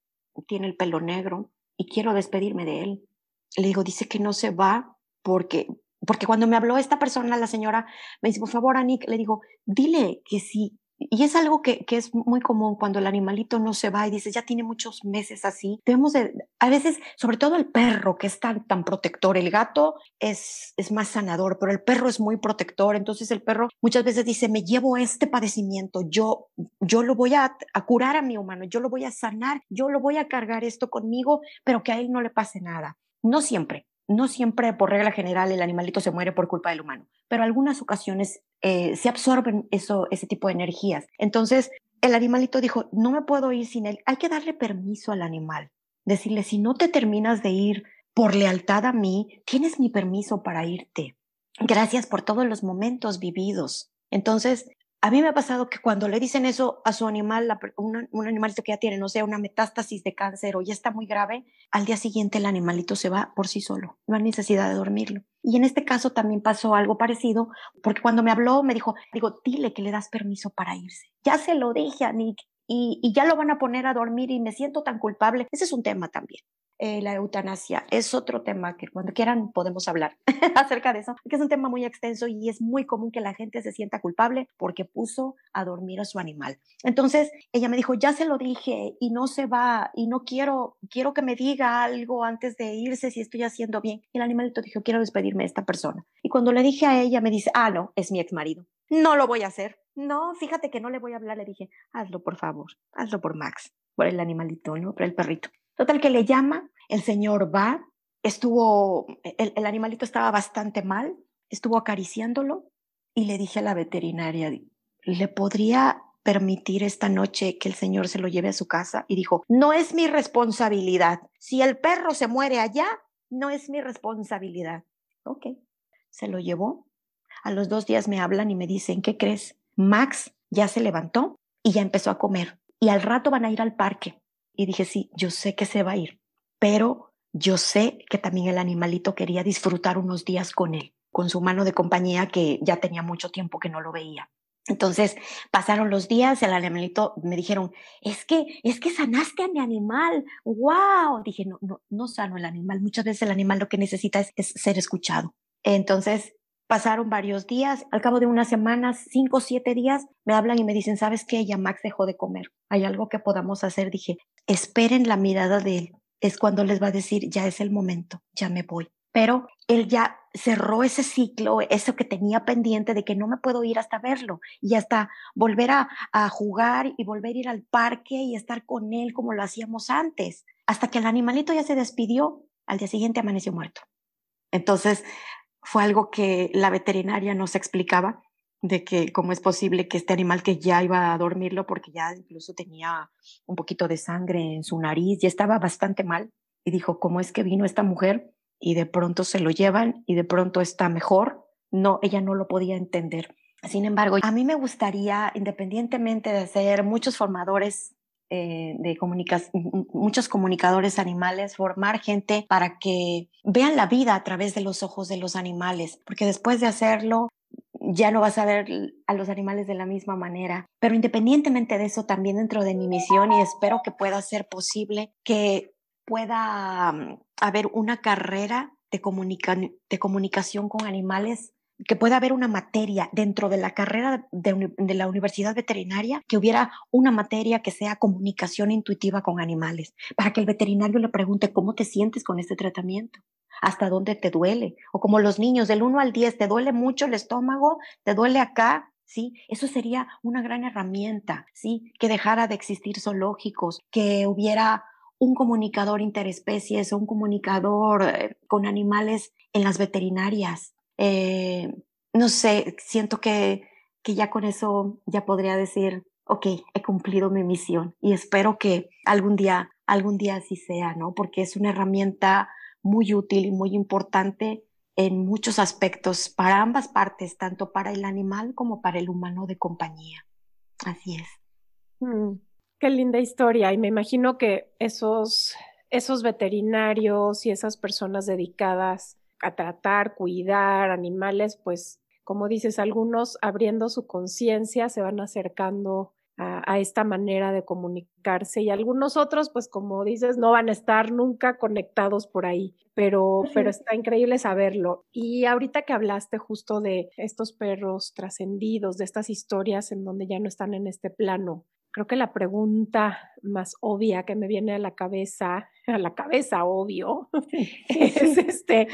tiene el pelo negro y quiero despedirme de él. Le digo, dice que no se va porque, porque cuando me habló esta persona, la señora, me dice, por favor, Anik, le digo, dile que sí, y es algo que, que, es muy común cuando el animalito no se va y dices, ya tiene muchos meses así. Debemos de, a veces, sobre todo el perro que es tan, tan protector, el gato es, es más sanador, pero el perro es muy protector. Entonces el perro muchas veces dice, me llevo este padecimiento, yo, yo lo voy a, a curar a mi humano, yo lo voy a sanar, yo lo voy a cargar esto conmigo, pero que a él no le pase nada. No siempre, no siempre, por regla general, el animalito se muere por culpa del humano, pero algunas ocasiones eh, se absorben eso, ese tipo de energías. Entonces, el animalito dijo, no me puedo ir sin él. Hay que darle permiso al animal. Decirle, si no te terminas de ir por lealtad a mí, tienes mi permiso para irte. Gracias por todos los momentos vividos. Entonces, a mí me ha pasado que cuando le dicen eso a su animal, un, animalito que ya tiene, no sé, una metástasis de cáncer o ya está muy grave, al día siguiente el animalito se va por sí solo, no hay necesidad de dormirlo. Y en este caso también pasó algo parecido, porque cuando me habló me dijo, digo, dile que le das permiso para irse. Ya se lo dije a Nick y, y ya lo van a poner a dormir y me siento tan culpable. Ese es un tema también. Eh, la eutanasia es otro tema que cuando quieran podemos hablar acerca de eso, que es un tema muy extenso y es muy común que la gente se sienta culpable porque puso a dormir a su animal. Entonces ella me dijo, ya se lo dije y no se va y no quiero, quiero que me diga algo antes de irse si estoy haciendo bien. Y el animalito dijo, quiero despedirme de esta persona. Y cuando le dije a ella, me dice, ah, no, es mi ex marido. No lo voy a hacer. No, fíjate que no le voy a hablar. Le dije, hazlo por favor, hazlo por Max, por el animalito, ¿no? Por el perrito. Total que le llama, el señor va, estuvo, el, animalito estaba bastante mal, estuvo acariciándolo y le dije a la veterinaria, ¿le podría permitir esta noche que el señor se lo lleve a su casa? Y dijo, no es mi responsabilidad. Si el perro se muere allá, no es mi responsabilidad. Ok, se lo llevó. A los dos días me hablan y me dicen, ¿qué crees? Max ya se levantó y ya empezó a comer. Y al rato van a ir al parque. Y dije, sí, yo sé que se va a ir, pero yo sé que también el animalito quería disfrutar unos días con él, con su mano de compañía que ya tenía mucho tiempo que no lo veía. Entonces pasaron los días, el animalito me dijeron, es que, es que sanaste a mi animal, wow. Dije, no, no, no sano el animal. Muchas veces el animal lo que necesita es, ser escuchado. Entonces Pasaron varios días, al cabo de unas semanas, cinco o siete días, me hablan y me dicen, ¿sabes qué? Ya Max dejó de comer. ¿Hay algo que podamos hacer? Dije, esperen la mirada de él. Es cuando les va a decir, ya es el momento, ya me voy. Pero él ya cerró ese ciclo, eso que tenía pendiente de que no me puedo ir hasta verlo y hasta volver a, jugar y volver a ir al parque y estar con él como lo hacíamos antes. Hasta que el animalito ya se despidió, al día siguiente amaneció muerto. Entonces, fue algo que la veterinaria nos explicaba de que cómo es posible que este animal que ya iba a dormirlo porque ya incluso tenía un poquito de sangre en su nariz, y estaba bastante mal y dijo, ¿cómo es que vino esta mujer y de pronto se lo llevan y de pronto está mejor? No, ella no lo podía entender. Sin embargo, a mí me gustaría, independientemente de ser muchos formadores eh, de muchos comunicadores animales, formar gente para que vean la vida a través de los ojos de los animales, porque después de hacerlo ya no vas a ver a los animales de la misma manera. Pero independientemente de eso, también dentro de mi misión, y espero que pueda ser posible, que pueda um, haber una carrera de, de comunicación con animales que pueda haber una materia dentro de la carrera de, de, la universidad veterinaria, que hubiera una materia que sea comunicación intuitiva con animales, para que el veterinario le pregunte cómo te sientes con este tratamiento, hasta dónde te duele, o como los niños, del 1 al 10, ¿te duele mucho el estómago? ¿Te duele acá? ¿Sí? Eso sería una gran herramienta, ¿sí? Que dejara de existir zoológicos, que hubiera un comunicador interespecies un comunicador eh, con animales en las veterinarias, eh, no sé, siento que, que ya con eso ya podría decir, ok, he cumplido mi misión y espero que algún día algún día así sea, ¿no? Porque es una herramienta muy útil y muy importante en muchos aspectos para ambas partes, tanto para el animal como para el humano de compañía. Así es. Mm, qué linda historia y me imagino que esos, esos veterinarios y esas personas dedicadas a tratar, cuidar animales, pues como dices, algunos abriendo su conciencia se van acercando a, esta manera de comunicarse y algunos otros, pues como dices, no van a estar nunca conectados por ahí, pero, pero está increíble saberlo. Y ahorita que hablaste justo de estos perros trascendidos, de estas historias en donde ya no están en este plano, creo que la pregunta más obvia que me viene a la cabeza, a la cabeza, obvio, es este,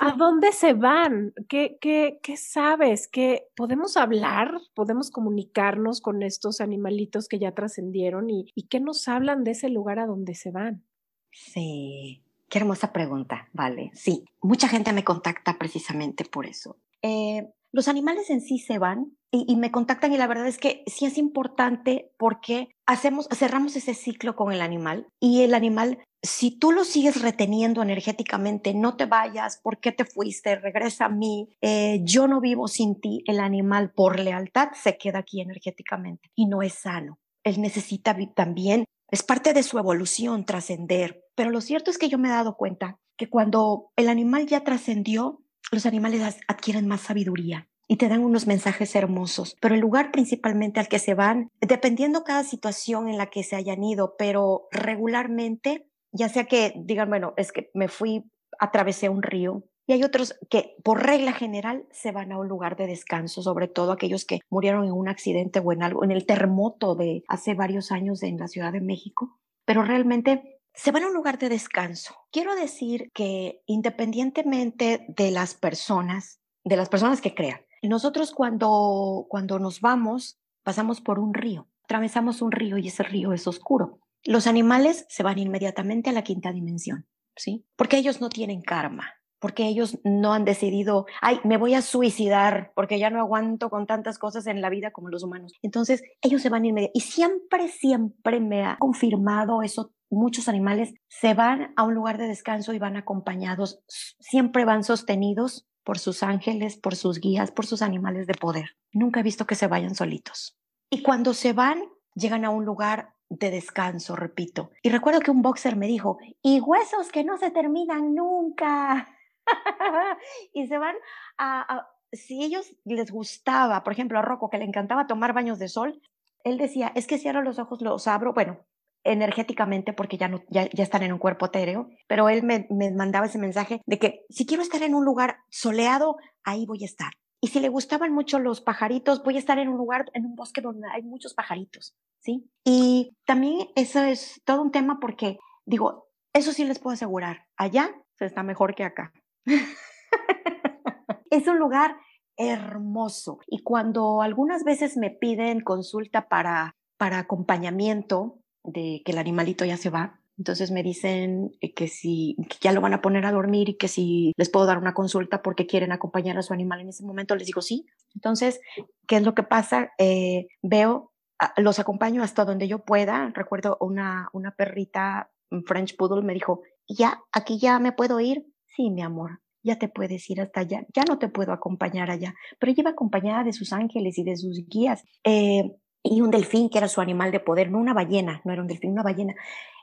¿a dónde se van? ¿Qué, qué, qué sabes? ¿Qué, ¿Podemos hablar? ¿Podemos comunicarnos con estos animalitos que ya trascendieron? ¿Y, ¿Y qué nos hablan de ese lugar a donde se van? Sí, qué hermosa pregunta, vale. Sí, mucha gente me contacta precisamente por eso. Eh, los animales en sí se van y, me contactan y la verdad es que sí es importante porque hacemos, cerramos ese ciclo con el animal y el animal, si tú lo sigues reteniendo energéticamente, no te vayas, ¿por qué te fuiste? Regresa a mí, eh, yo no vivo sin ti, el animal por lealtad se queda aquí energéticamente y no es sano. Él necesita también, es parte de su evolución trascender, pero lo cierto es que yo me he dado cuenta que cuando el animal ya trascendió, los animales adquieren más sabiduría y te dan unos mensajes hermosos, pero el lugar principalmente al que se van, dependiendo cada situación en la que se hayan ido, pero regularmente, ya sea que digan, bueno, es que me fui, atravesé un río, y hay otros que por regla general se van a un lugar de descanso, sobre todo aquellos que murieron en un accidente o en algo, en el terremoto de hace varios años en la Ciudad de México, pero realmente se van a un lugar de descanso. Quiero decir que independientemente de las personas, de las personas que crean, nosotros cuando, cuando nos vamos, pasamos por un río, atravesamos un río y ese río es oscuro. Los animales se van inmediatamente a la quinta dimensión, ¿sí? Porque ellos no tienen karma, porque ellos no han decidido, ay, me voy a suicidar porque ya no aguanto con tantas cosas en la vida como los humanos. Entonces, ellos se van inmediatamente. Y siempre, siempre me ha confirmado eso muchos animales se van a un lugar de descanso y van acompañados, siempre van sostenidos por sus ángeles, por sus guías, por sus animales de poder. Nunca he visto que se vayan solitos. Y cuando se van, llegan a un lugar de descanso, repito. Y recuerdo que un boxer me dijo, y huesos que no se terminan nunca. y se van a, si ellos les gustaba, por ejemplo, a Rocco, que le encantaba tomar baños de sol, él decía, es que cierro los ojos, los abro, bueno, energéticamente porque ya, ya, ya están en un cuerpo etéreo, pero él me, me mandaba ese mensaje de que si quiero estar en un lugar soleado, ahí voy a estar. Y si le gustaban mucho los pajaritos, voy a estar en un lugar, en un bosque donde hay muchos pajaritos, ¿sí? Y también eso es todo un tema porque, digo, eso sí les puedo asegurar, allá se está mejor que acá. es un lugar hermoso. Y cuando algunas veces me piden consulta para, para acompañamiento, de que el animalito ya se va. Entonces me dicen eh, que si ya lo van a poner a dormir y que si les puedo dar una consulta porque quieren acompañar a su animal en ese momento, les digo sí. Entonces, ¿qué es lo que pasa? Eh, veo, los acompaño hasta donde yo pueda. Recuerdo una, una perrita French Poodle me dijo, ya, aquí ya me puedo ir. Sí, mi amor, ya te puedes ir hasta allá. Ya no te puedo acompañar allá, pero iba acompañada de sus ángeles y de sus guías. Eh, y un delfín que era su animal de poder, no una ballena, no era un delfín, una ballena.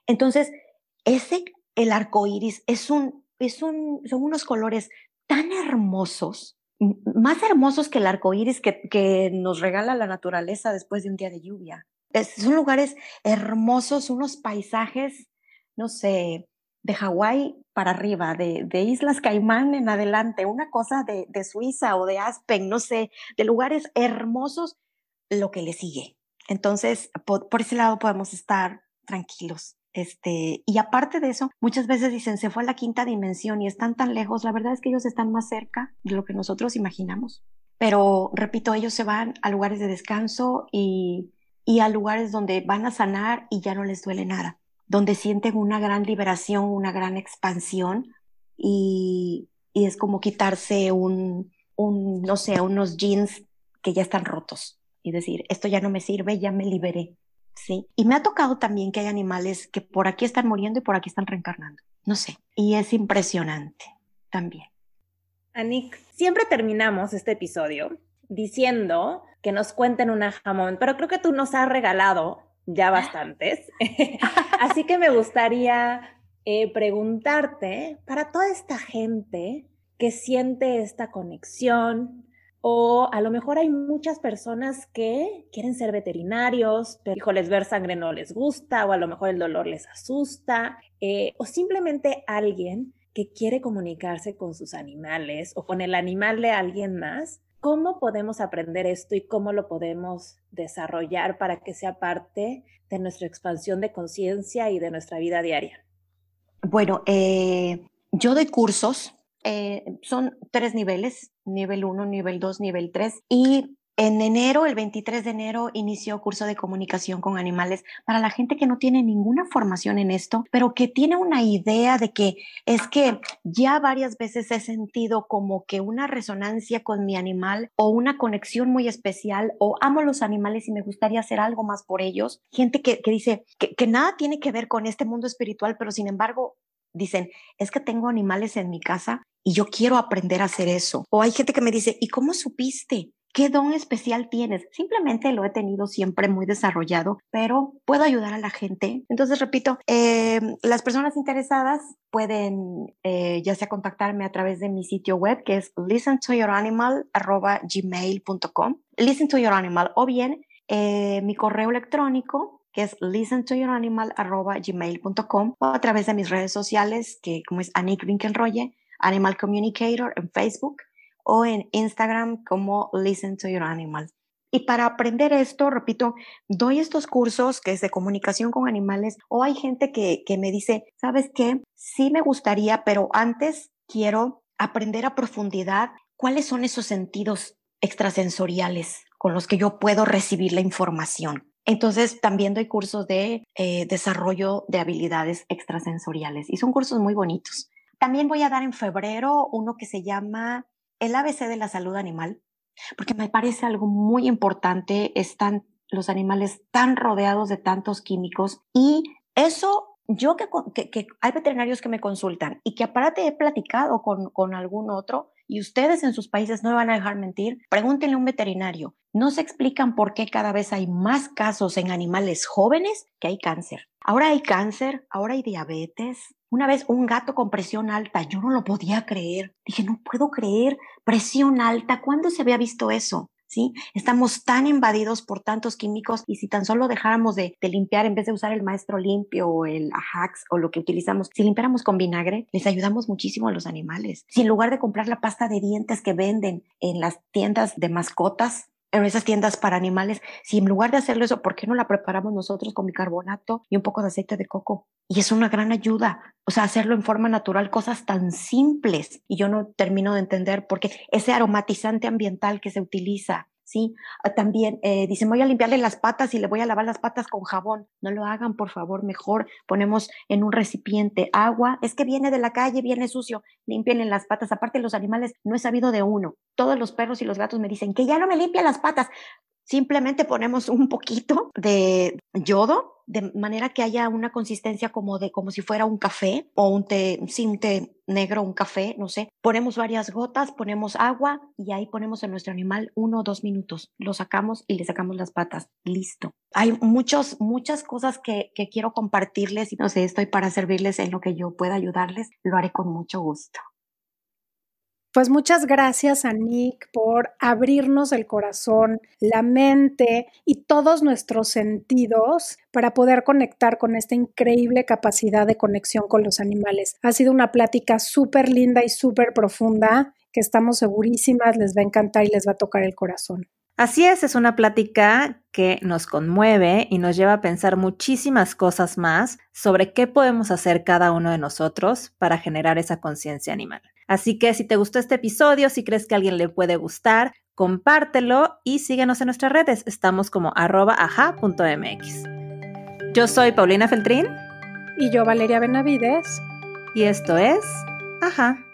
Entonces, ese, el arco iris, es un, es un, son unos colores tan hermosos, más hermosos que el arco iris que, que nos regala la naturaleza después de un día de lluvia. son lugares hermosos, unos paisajes, no sé, de Hawái para arriba, de, de, Islas Caimán en adelante, una cosa de, de Suiza o de Aspen, no sé, de lugares hermosos lo que le sigue. Entonces, por, ese lado podemos estar tranquilos. Este, y aparte de eso, muchas veces dicen, se fue a la quinta dimensión y están tan lejos. La verdad es que ellos están más cerca de lo que nosotros imaginamos. Pero, repito, ellos se van a lugares de descanso y, y a lugares donde van a sanar y ya no les duele nada, donde sienten una gran liberación, una gran expansión y, y es como quitarse un, un, no sé, unos jeans que ya están rotos y decir, esto ya no me sirve, ya me liberé. Sí. Y me ha tocado también que hay animales que por aquí están muriendo y por aquí están reencarnando. No sé. Y es impresionante también. Anik, siempre terminamos este episodio diciendo que nos cuenten una jamón, pero creo que tú nos has regalado ya bastantes. Así que me gustaría eh, preguntarte para toda esta gente que siente esta conexión, o a lo mejor hay muchas personas que quieren ser veterinarios, pero híjoles, ver sangre no les gusta, o a lo mejor el dolor les asusta, eh, o simplemente alguien que quiere comunicarse con sus animales o con el animal de alguien más. ¿Cómo podemos aprender esto y cómo lo podemos desarrollar para que sea parte de nuestra expansión de conciencia y de nuestra vida diaria? Bueno, eh, yo doy cursos eh, son tres niveles, nivel 1, nivel 2, nivel 3. Y en enero, el 23 de enero, inició curso de comunicación con animales para la gente que no tiene ninguna formación en esto, pero que tiene una idea de que es que ya varias veces he sentido como que una resonancia con mi animal o una conexión muy especial o amo los animales y me gustaría hacer algo más por ellos. Gente que, dice que, que nada tiene que ver con este mundo espiritual, pero sin embargo dicen, es que tengo animales en mi casa y yo quiero aprender a hacer eso. O hay gente que me dice, ¿y cómo supiste? ¿Qué don especial tienes? Simplemente lo he tenido siempre muy desarrollado, pero puedo ayudar a la gente. Entonces, repito, eh, las personas interesadas pueden eh, ya sea contactarme a través de mi sitio web que es listentoyouranimal.gmail.com listen to your animal o bien eh, mi correo electrónico que es listentoyouranimal.gmail.com o a través de mis redes sociales, que como es Anik Winkelroye, Animal Communicator en Facebook o en Instagram como Listen to Your Animal. Y para aprender esto, repito, doy estos cursos que es de comunicación con animales o hay gente que, que me dice, ¿sabes qué? Sí me gustaría, pero antes quiero aprender a profundidad cuáles son esos sentidos extrasensoriales con los que yo puedo recibir la información. Entonces, también doy cursos de eh, desarrollo de habilidades extrasensoriales y son cursos muy bonitos. También voy a dar en febrero uno que se llama el ABC de la salud animal, porque me parece algo muy importante. Están los animales tan rodeados de tantos químicos y eso yo que, que, hay veterinarios que me consultan y que aparte he platicado con, con algún otro, y ustedes en sus países no me van a dejar mentir, pregúntenle a un veterinario. No se explican por qué cada vez hay más casos en animales jóvenes que hay cáncer. Ahora hay cáncer, ahora hay diabetes. Una vez un gato con presión alta, yo no lo podía creer. Dije, no puedo creer, presión alta, ¿cuándo se había visto eso? ¿Sí? Estamos tan invadidos por tantos químicos y si tan solo dejáramos de, limpiar en vez de usar el maestro limpio o el Ajax o lo que utilizamos, si limpiáramos con vinagre, les ayudamos muchísimo a los animales. Si en lugar de comprar la pasta de dientes que venden en las tiendas de mascotas, en esas tiendas para animales, si en lugar de hacerlo eso, ¿por qué no la preparamos nosotros con bicarbonato y un poco de aceite de coco? Y es una gran ayuda, o sea, hacerlo en forma natural, cosas tan simples. Y yo no termino de entender por qué ese aromatizante ambiental que se utiliza, ¿sí? Ah, también eh, dicen, voy a limpiarle las patas y le voy a lavar las patas con jabón. No lo hagan, por favor, mejor ponemos en un recipiente agua. Es que viene de la calle, viene sucio, limpien las patas. Aparte, los animales, no he sabido de uno. Todos los perros y los gatos me dicen que ya no me limpia las patas. Simplemente ponemos un poquito de yodo de manera que haya una consistencia como de como si fuera un café o un té, sin té negro, un café, no sé. Ponemos varias gotas, ponemos agua y ahí ponemos a nuestro animal uno o dos minutos. Lo sacamos y le sacamos las patas. Listo. Hay muchos, muchas cosas que, que quiero compartirles y no sé, estoy para servirles en lo que yo pueda ayudarles. Lo haré con mucho gusto. Pues muchas gracias a Nick por abrirnos el corazón, la mente y todos nuestros sentidos para poder conectar con esta increíble capacidad de conexión con los animales. Ha sido una plática súper linda y súper profunda que estamos segurísimas les va a encantar y les va a tocar el corazón. Así es, es una plática que nos conmueve y nos lleva a pensar muchísimas cosas más sobre qué podemos hacer cada uno de nosotros para generar esa conciencia animal. Así que si te gustó este episodio, si crees que a alguien le puede gustar, compártelo y síguenos en nuestras redes. Estamos como arroba aja.mx. Yo soy Paulina Feltrín. Y yo Valeria Benavides. Y esto es Aja.